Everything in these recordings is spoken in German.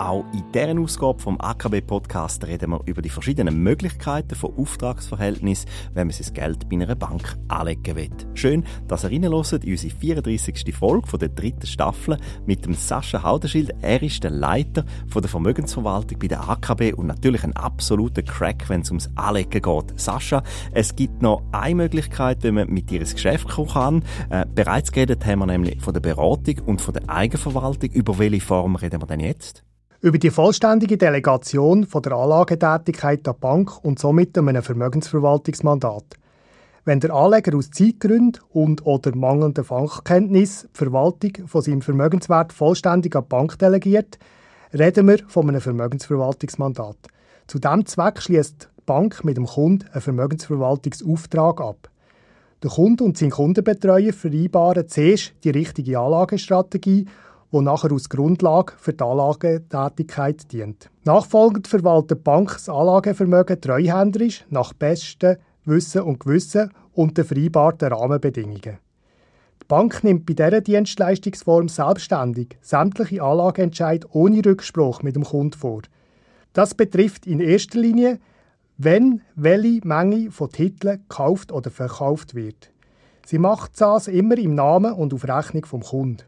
Auch in dieser Ausgabe vom AKB-Podcast reden wir über die verschiedenen Möglichkeiten von Auftragsverhältnis, wenn man sein Geld bei einer Bank anlegen will. Schön, dass ihr reinhört in unsere 34. Folge von der dritten Staffel mit dem Sascha Haudenschild. Er ist der Leiter von der Vermögensverwaltung bei der AKB und natürlich ein absoluter Crack, wenn es ums Anlegen geht. Sascha, es gibt noch eine Möglichkeit, wenn man mit dir ins Geschäft kommen kann. Äh, bereits geredet haben wir nämlich von der Beratung und von der Eigenverwaltung. Über welche Form reden wir denn jetzt? Über die vollständige Delegation von der Anlagetätigkeit der Bank und somit einem Vermögensverwaltungsmandat. Wenn der Anleger aus Zeitgründen und oder mangelnder Fachkenntnis die Verwaltung von seinem Vermögenswert vollständig an die Bank delegiert, reden wir von einem Vermögensverwaltungsmandat. Zu diesem Zweck schließt die Bank mit dem Kunden einen Vermögensverwaltungsauftrag ab. Der Kunde und sein Kundenbetreuer vereinbaren zuerst die richtige Anlagestrategie wo nachher als Grundlage für die Anlagetätigkeit dient. Nachfolgend verwaltet die Bank das Anlagevermögen treuhänderisch nach bestem Wissen und Gewissen und den vereinbarten Rahmenbedingungen. Die Bank nimmt bei dieser Dienstleistungsform selbstständig sämtliche Anlageentscheid ohne Rückspruch mit dem Kunden vor. Das betrifft in erster Linie, wenn welche Menge von Titeln gekauft oder verkauft wird. Sie macht das immer im Namen und auf Rechnung vom Kunden.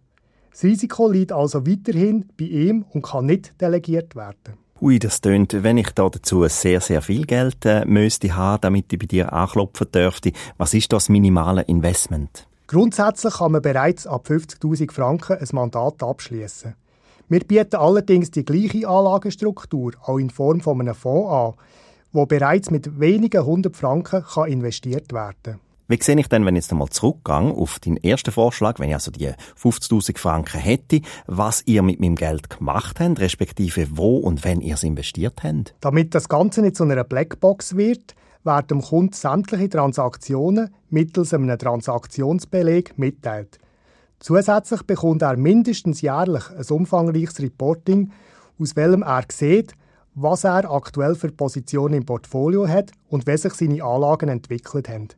Das Risiko liegt also weiterhin bei ihm und kann nicht delegiert werden. Ui, das tönt, wenn ich da dazu sehr, sehr viel Geld äh, müsste haben, damit ich bei dir anklopfen dürfte. Was ist das minimale Investment? Grundsätzlich kann man bereits ab 50.000 Franken ein Mandat abschließen. Wir bieten allerdings die gleiche Anlagestruktur, auch in Form von einem Fonds an, wo bereits mit wenigen hundert Franken kann investiert werden kann. Wie sehe ich denn, wenn ich jetzt einmal zurückgehe auf deinen ersten Vorschlag, wenn ich also die 50.000 Franken hätte, was ihr mit meinem Geld gemacht habt, respektive wo und wenn ihr es investiert habt? Damit das Ganze nicht zu einer Blackbox wird, werden dem Kunden sämtliche Transaktionen mittels einem Transaktionsbeleg mitteilt. Zusätzlich bekommt er mindestens jährlich ein umfangreiches Reporting, aus welchem er sieht, was er aktuell für Positionen im Portfolio hat und wie sich seine Anlagen entwickelt haben.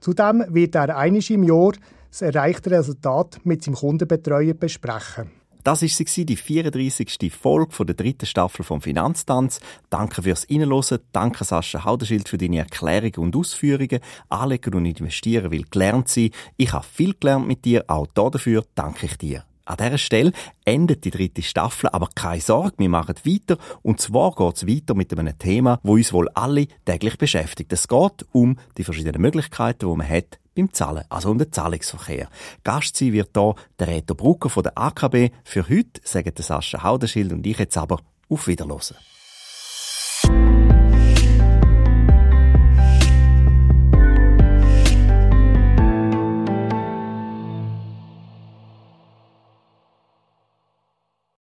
Zudem wird er einmal im Jahr das erreichte Resultat mit seinem Kundenbetreuer besprechen. Das war die 34. Folge der dritten Staffel vom Finanztanz. Danke fürs Reinhören. Danke Sascha Haudenschild für deine Erklärungen und Ausführungen. Anlegen und investieren will gelernt sein. Ich habe viel gelernt mit dir. Auch dafür danke ich dir. An dieser Stelle endet die dritte Staffel, aber keine Sorge, wir machen weiter. Und zwar geht es weiter mit einem Thema, wo uns wohl alle täglich beschäftigt. Es geht um die verschiedenen Möglichkeiten, die man hat beim Zahlen, also um den Zahlungsverkehr. Gast sein wird hier der Reto Brucker von der AKB. Für heute sagen Sascha Haudenschild und ich jetzt aber auf Wiederhören.